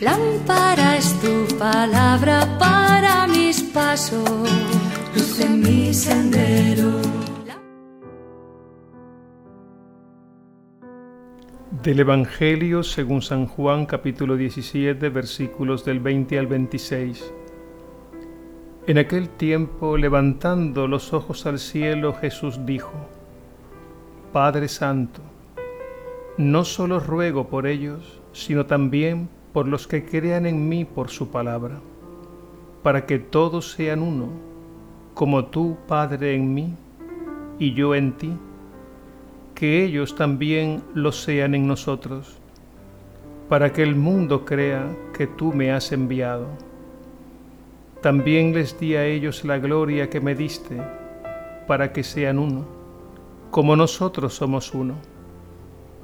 Lámpara es tu palabra para mis pasos, luz en mi sendero. Del Evangelio según San Juan capítulo 17 versículos del 20 al 26. En aquel tiempo, levantando los ojos al cielo, Jesús dijo, Padre Santo, no solo ruego por ellos, sino también por los que crean en mí por su palabra, para que todos sean uno, como tú, Padre, en mí y yo en ti, que ellos también lo sean en nosotros, para que el mundo crea que tú me has enviado. También les di a ellos la gloria que me diste, para que sean uno, como nosotros somos uno,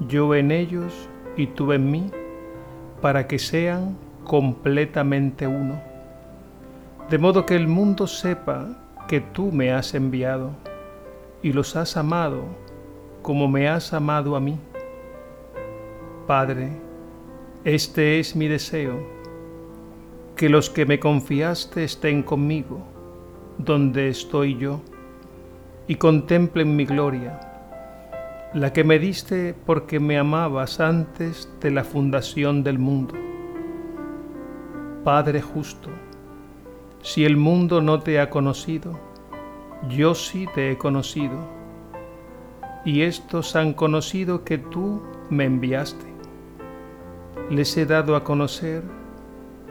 yo en ellos y tú en mí, para que sean completamente uno. De modo que el mundo sepa que tú me has enviado y los has amado como me has amado a mí. Padre, este es mi deseo, que los que me confiaste estén conmigo, donde estoy yo, y contemplen mi gloria la que me diste porque me amabas antes de la fundación del mundo. Padre justo, si el mundo no te ha conocido, yo sí te he conocido, y estos han conocido que tú me enviaste. Les he dado a conocer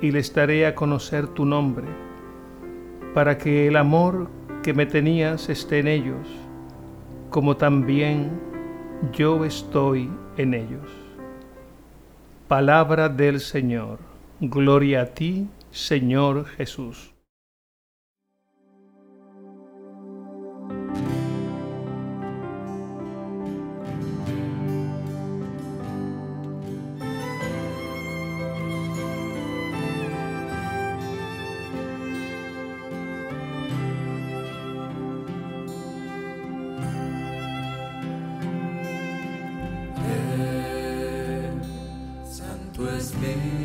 y les daré a conocer tu nombre, para que el amor que me tenías esté en ellos, como también yo estoy en ellos. Palabra del Señor. Gloria a ti, Señor Jesús. was made.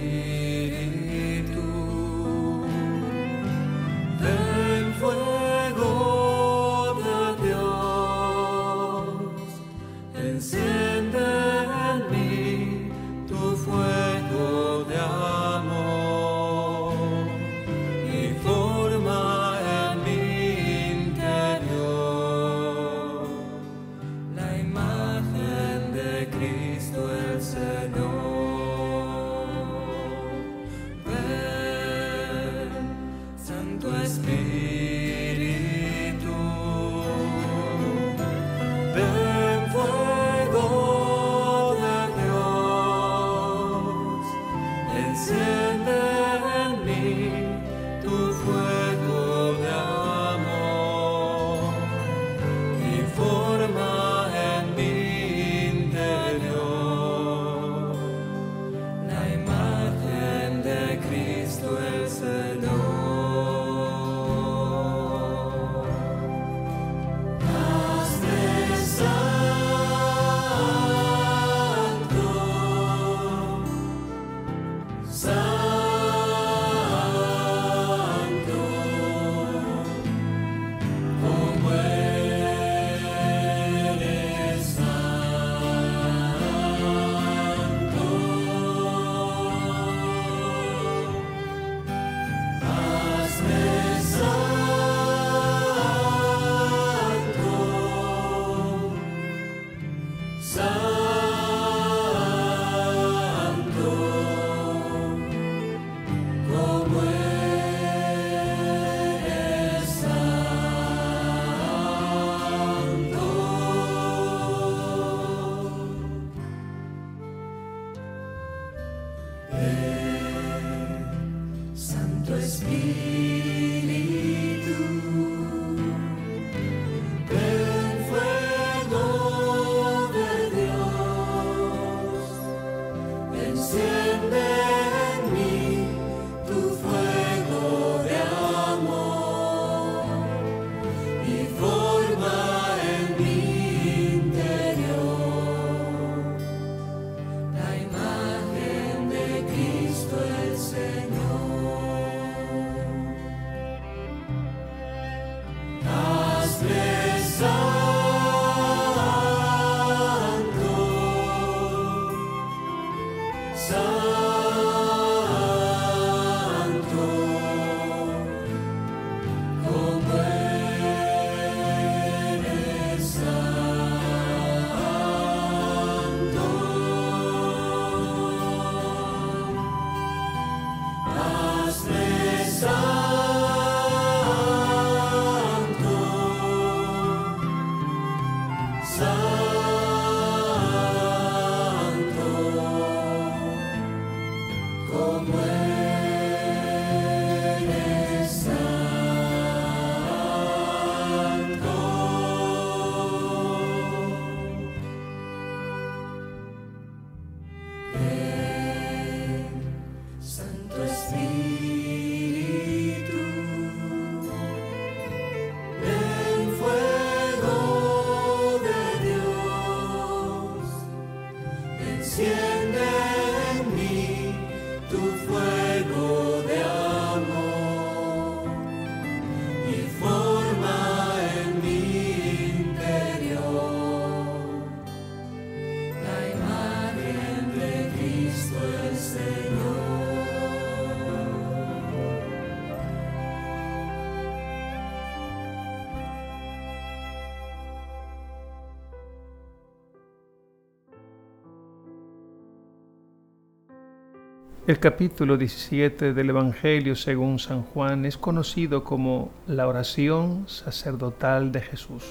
El capítulo 17 del Evangelio según San Juan es conocido como la oración sacerdotal de Jesús.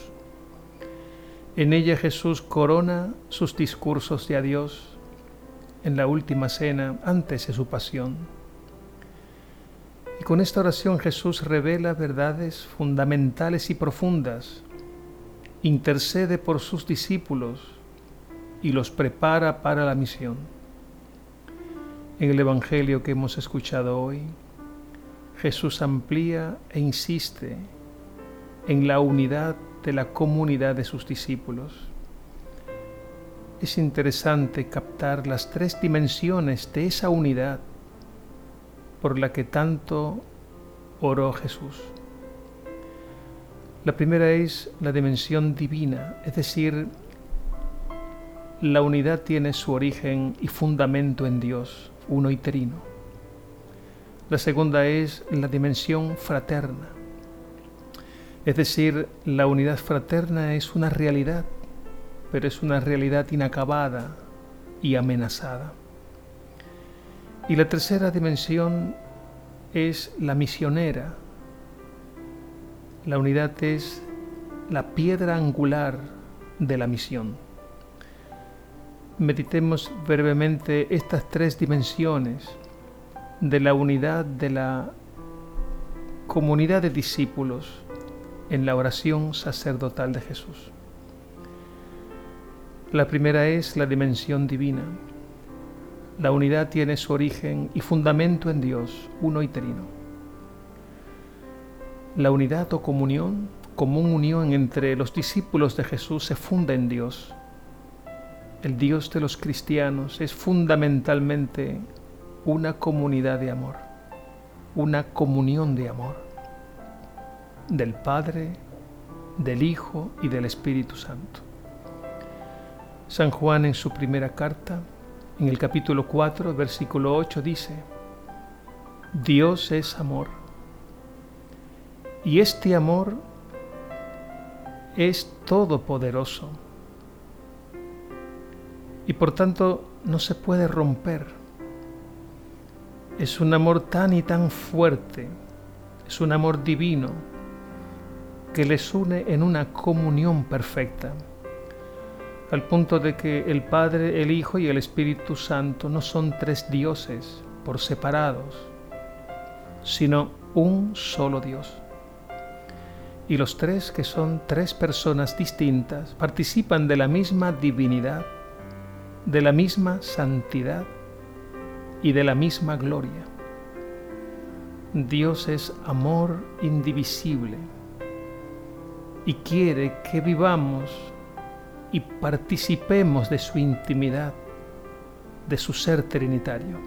En ella Jesús corona sus discursos de adiós en la última cena antes de su pasión. Y con esta oración Jesús revela verdades fundamentales y profundas, intercede por sus discípulos y los prepara para la misión. En el Evangelio que hemos escuchado hoy, Jesús amplía e insiste en la unidad de la comunidad de sus discípulos. Es interesante captar las tres dimensiones de esa unidad por la que tanto oró Jesús. La primera es la dimensión divina, es decir, la unidad tiene su origen y fundamento en Dios uno y trino. La segunda es la dimensión fraterna. Es decir, la unidad fraterna es una realidad, pero es una realidad inacabada y amenazada. Y la tercera dimensión es la misionera. La unidad es la piedra angular de la misión meditemos brevemente estas tres dimensiones de la unidad de la comunidad de discípulos en la oración sacerdotal de Jesús. La primera es la dimensión divina. La unidad tiene su origen y fundamento en Dios, uno y trino. La unidad o comunión, común unión entre los discípulos de Jesús, se funda en Dios el Dios de los cristianos es fundamentalmente una comunidad de amor, una comunión de amor del Padre, del Hijo y del Espíritu Santo. San Juan en su primera carta, en el capítulo 4, versículo 8, dice, Dios es amor, y este amor es todopoderoso y por tanto no se puede romper. Es un amor tan y tan fuerte, es un amor divino que les une en una comunión perfecta, al punto de que el Padre, el Hijo y el Espíritu Santo no son tres dioses por separados, sino un solo Dios. Y los tres, que son tres personas distintas, participan de la misma divinidad de la misma santidad y de la misma gloria. Dios es amor indivisible y quiere que vivamos y participemos de su intimidad, de su ser trinitario.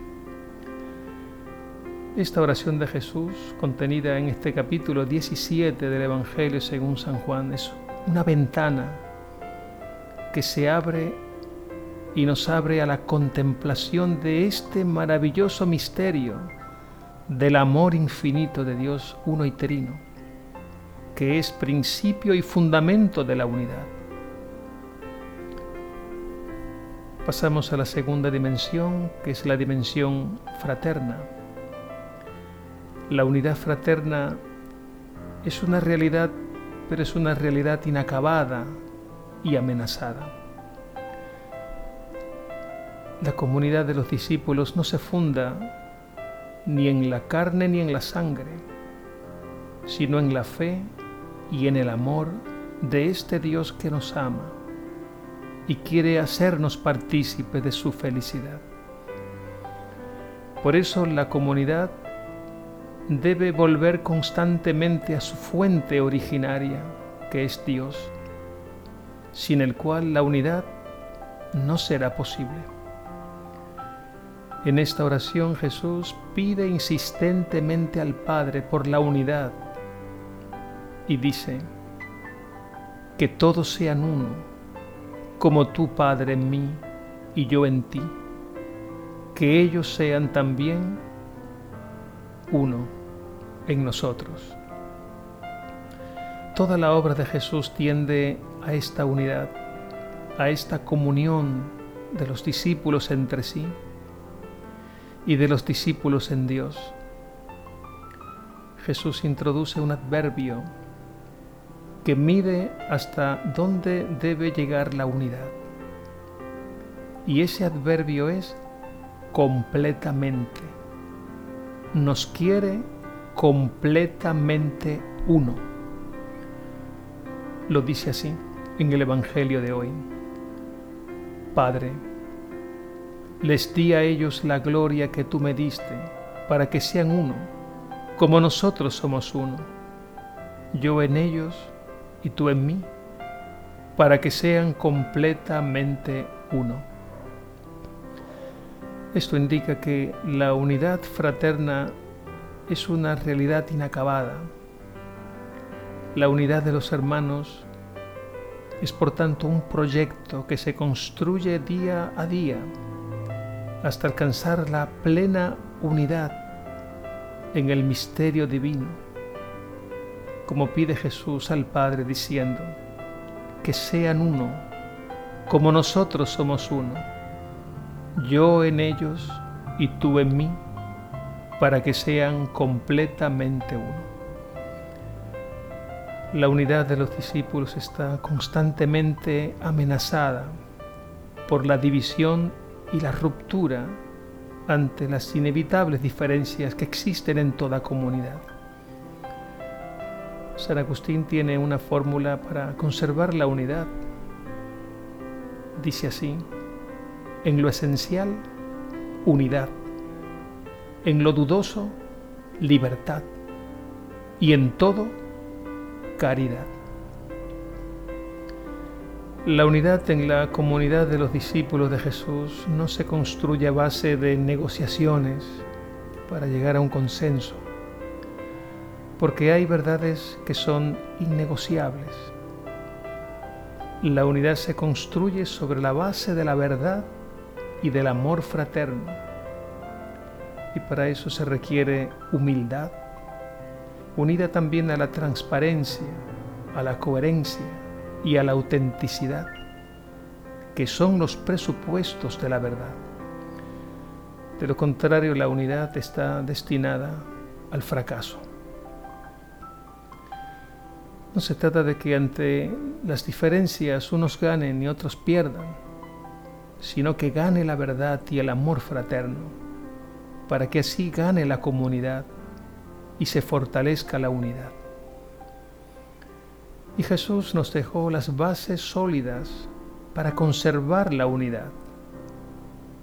Esta oración de Jesús, contenida en este capítulo 17 del Evangelio según San Juan, es una ventana que se abre y nos abre a la contemplación de este maravilloso misterio del amor infinito de Dios uno y trino, que es principio y fundamento de la unidad. Pasamos a la segunda dimensión, que es la dimensión fraterna. La unidad fraterna es una realidad, pero es una realidad inacabada y amenazada. La comunidad de los discípulos no se funda ni en la carne ni en la sangre, sino en la fe y en el amor de este Dios que nos ama y quiere hacernos partícipes de su felicidad. Por eso la comunidad debe volver constantemente a su fuente originaria, que es Dios, sin el cual la unidad no será posible. En esta oración Jesús pide insistentemente al Padre por la unidad y dice, que todos sean uno, como tú Padre en mí y yo en ti, que ellos sean también uno en nosotros. Toda la obra de Jesús tiende a esta unidad, a esta comunión de los discípulos entre sí y de los discípulos en Dios. Jesús introduce un adverbio que mide hasta dónde debe llegar la unidad. Y ese adverbio es completamente. Nos quiere completamente uno. Lo dice así en el Evangelio de hoy. Padre, les di a ellos la gloria que tú me diste, para que sean uno, como nosotros somos uno, yo en ellos y tú en mí, para que sean completamente uno. Esto indica que la unidad fraterna es una realidad inacabada. La unidad de los hermanos es por tanto un proyecto que se construye día a día hasta alcanzar la plena unidad en el misterio divino, como pide Jesús al Padre diciendo, que sean uno, como nosotros somos uno, yo en ellos y tú en mí, para que sean completamente uno. La unidad de los discípulos está constantemente amenazada por la división y la ruptura ante las inevitables diferencias que existen en toda comunidad. San Agustín tiene una fórmula para conservar la unidad. Dice así, en lo esencial, unidad, en lo dudoso, libertad, y en todo, caridad. La unidad en la comunidad de los discípulos de Jesús no se construye a base de negociaciones para llegar a un consenso, porque hay verdades que son innegociables. La unidad se construye sobre la base de la verdad y del amor fraterno, y para eso se requiere humildad, unida también a la transparencia, a la coherencia, y a la autenticidad, que son los presupuestos de la verdad. De lo contrario, la unidad está destinada al fracaso. No se trata de que ante las diferencias unos ganen y otros pierdan, sino que gane la verdad y el amor fraterno, para que así gane la comunidad y se fortalezca la unidad. Y Jesús nos dejó las bases sólidas para conservar la unidad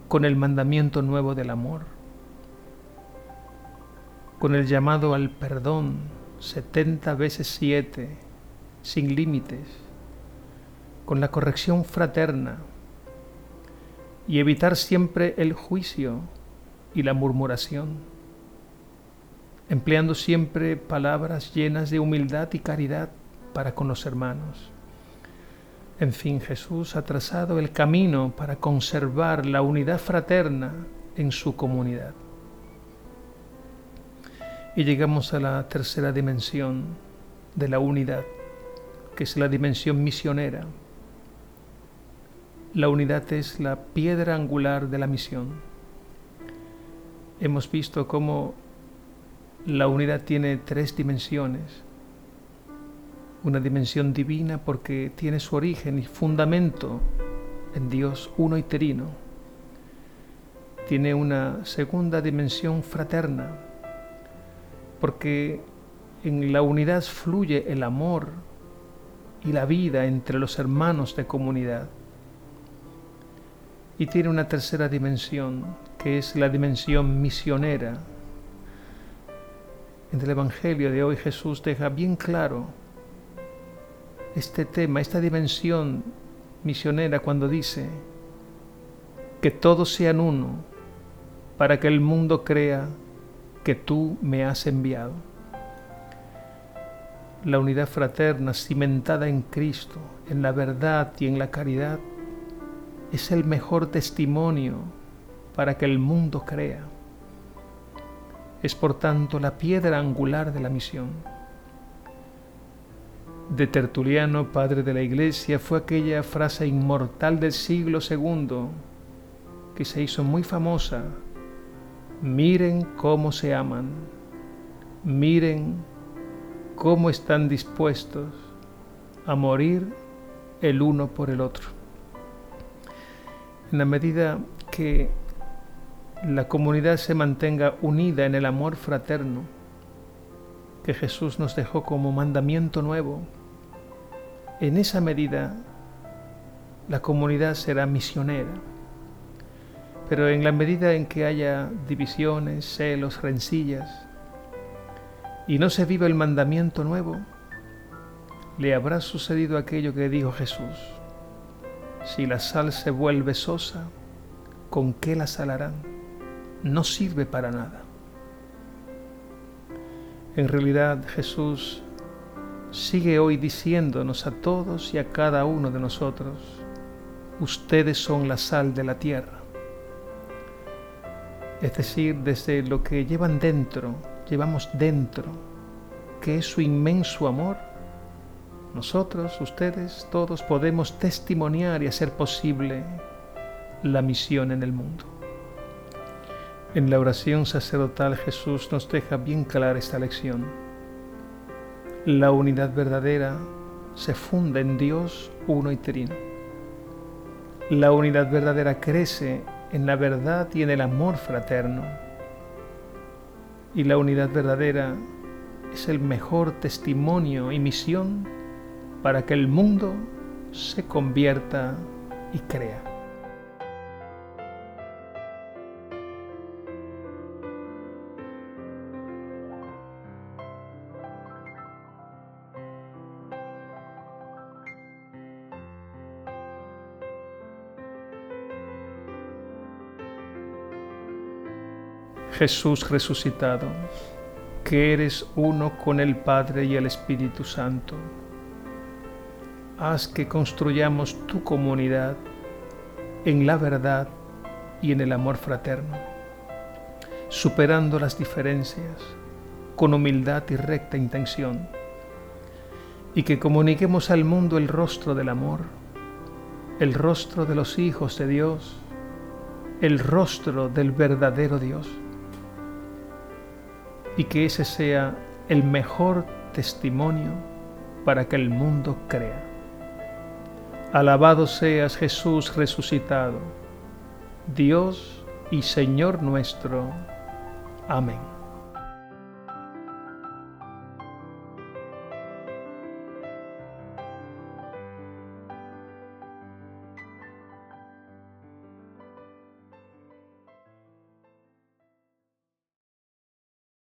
con el mandamiento nuevo del amor, con el llamado al perdón 70 veces 7, sin límites, con la corrección fraterna y evitar siempre el juicio y la murmuración, empleando siempre palabras llenas de humildad y caridad para con los hermanos. En fin, Jesús ha trazado el camino para conservar la unidad fraterna en su comunidad. Y llegamos a la tercera dimensión de la unidad, que es la dimensión misionera. La unidad es la piedra angular de la misión. Hemos visto cómo la unidad tiene tres dimensiones. Una dimensión divina porque tiene su origen y fundamento en Dios uno y terino. Tiene una segunda dimensión fraterna porque en la unidad fluye el amor y la vida entre los hermanos de comunidad. Y tiene una tercera dimensión, que es la dimensión misionera. En el Evangelio de hoy Jesús deja bien claro este tema, esta dimensión misionera cuando dice que todos sean uno para que el mundo crea que tú me has enviado. La unidad fraterna cimentada en Cristo, en la verdad y en la caridad, es el mejor testimonio para que el mundo crea. Es por tanto la piedra angular de la misión. De Tertuliano, padre de la Iglesia, fue aquella frase inmortal del siglo II que se hizo muy famosa. Miren cómo se aman, miren cómo están dispuestos a morir el uno por el otro. En la medida que la comunidad se mantenga unida en el amor fraterno que Jesús nos dejó como mandamiento nuevo, en esa medida la comunidad será misionera. Pero en la medida en que haya divisiones, celos, rencillas, y no se viva el mandamiento nuevo, le habrá sucedido aquello que dijo Jesús. Si la sal se vuelve sosa, ¿con qué la salarán? No sirve para nada. En realidad Jesús sigue hoy diciéndonos a todos y a cada uno de nosotros, ustedes son la sal de la tierra. Es decir, desde lo que llevan dentro, llevamos dentro, que es su inmenso amor, nosotros, ustedes, todos podemos testimoniar y hacer posible la misión en el mundo. En la oración sacerdotal Jesús nos deja bien clara esta lección. La unidad verdadera se funda en Dios uno y trino. La unidad verdadera crece en la verdad y en el amor fraterno. Y la unidad verdadera es el mejor testimonio y misión para que el mundo se convierta y crea. Jesús resucitado, que eres uno con el Padre y el Espíritu Santo. Haz que construyamos tu comunidad en la verdad y en el amor fraterno, superando las diferencias con humildad y recta intención, y que comuniquemos al mundo el rostro del amor, el rostro de los hijos de Dios, el rostro del verdadero Dios, y que ese sea el mejor testimonio para que el mundo crea. Alabado seas Jesús resucitado, Dios y Señor nuestro. Amén.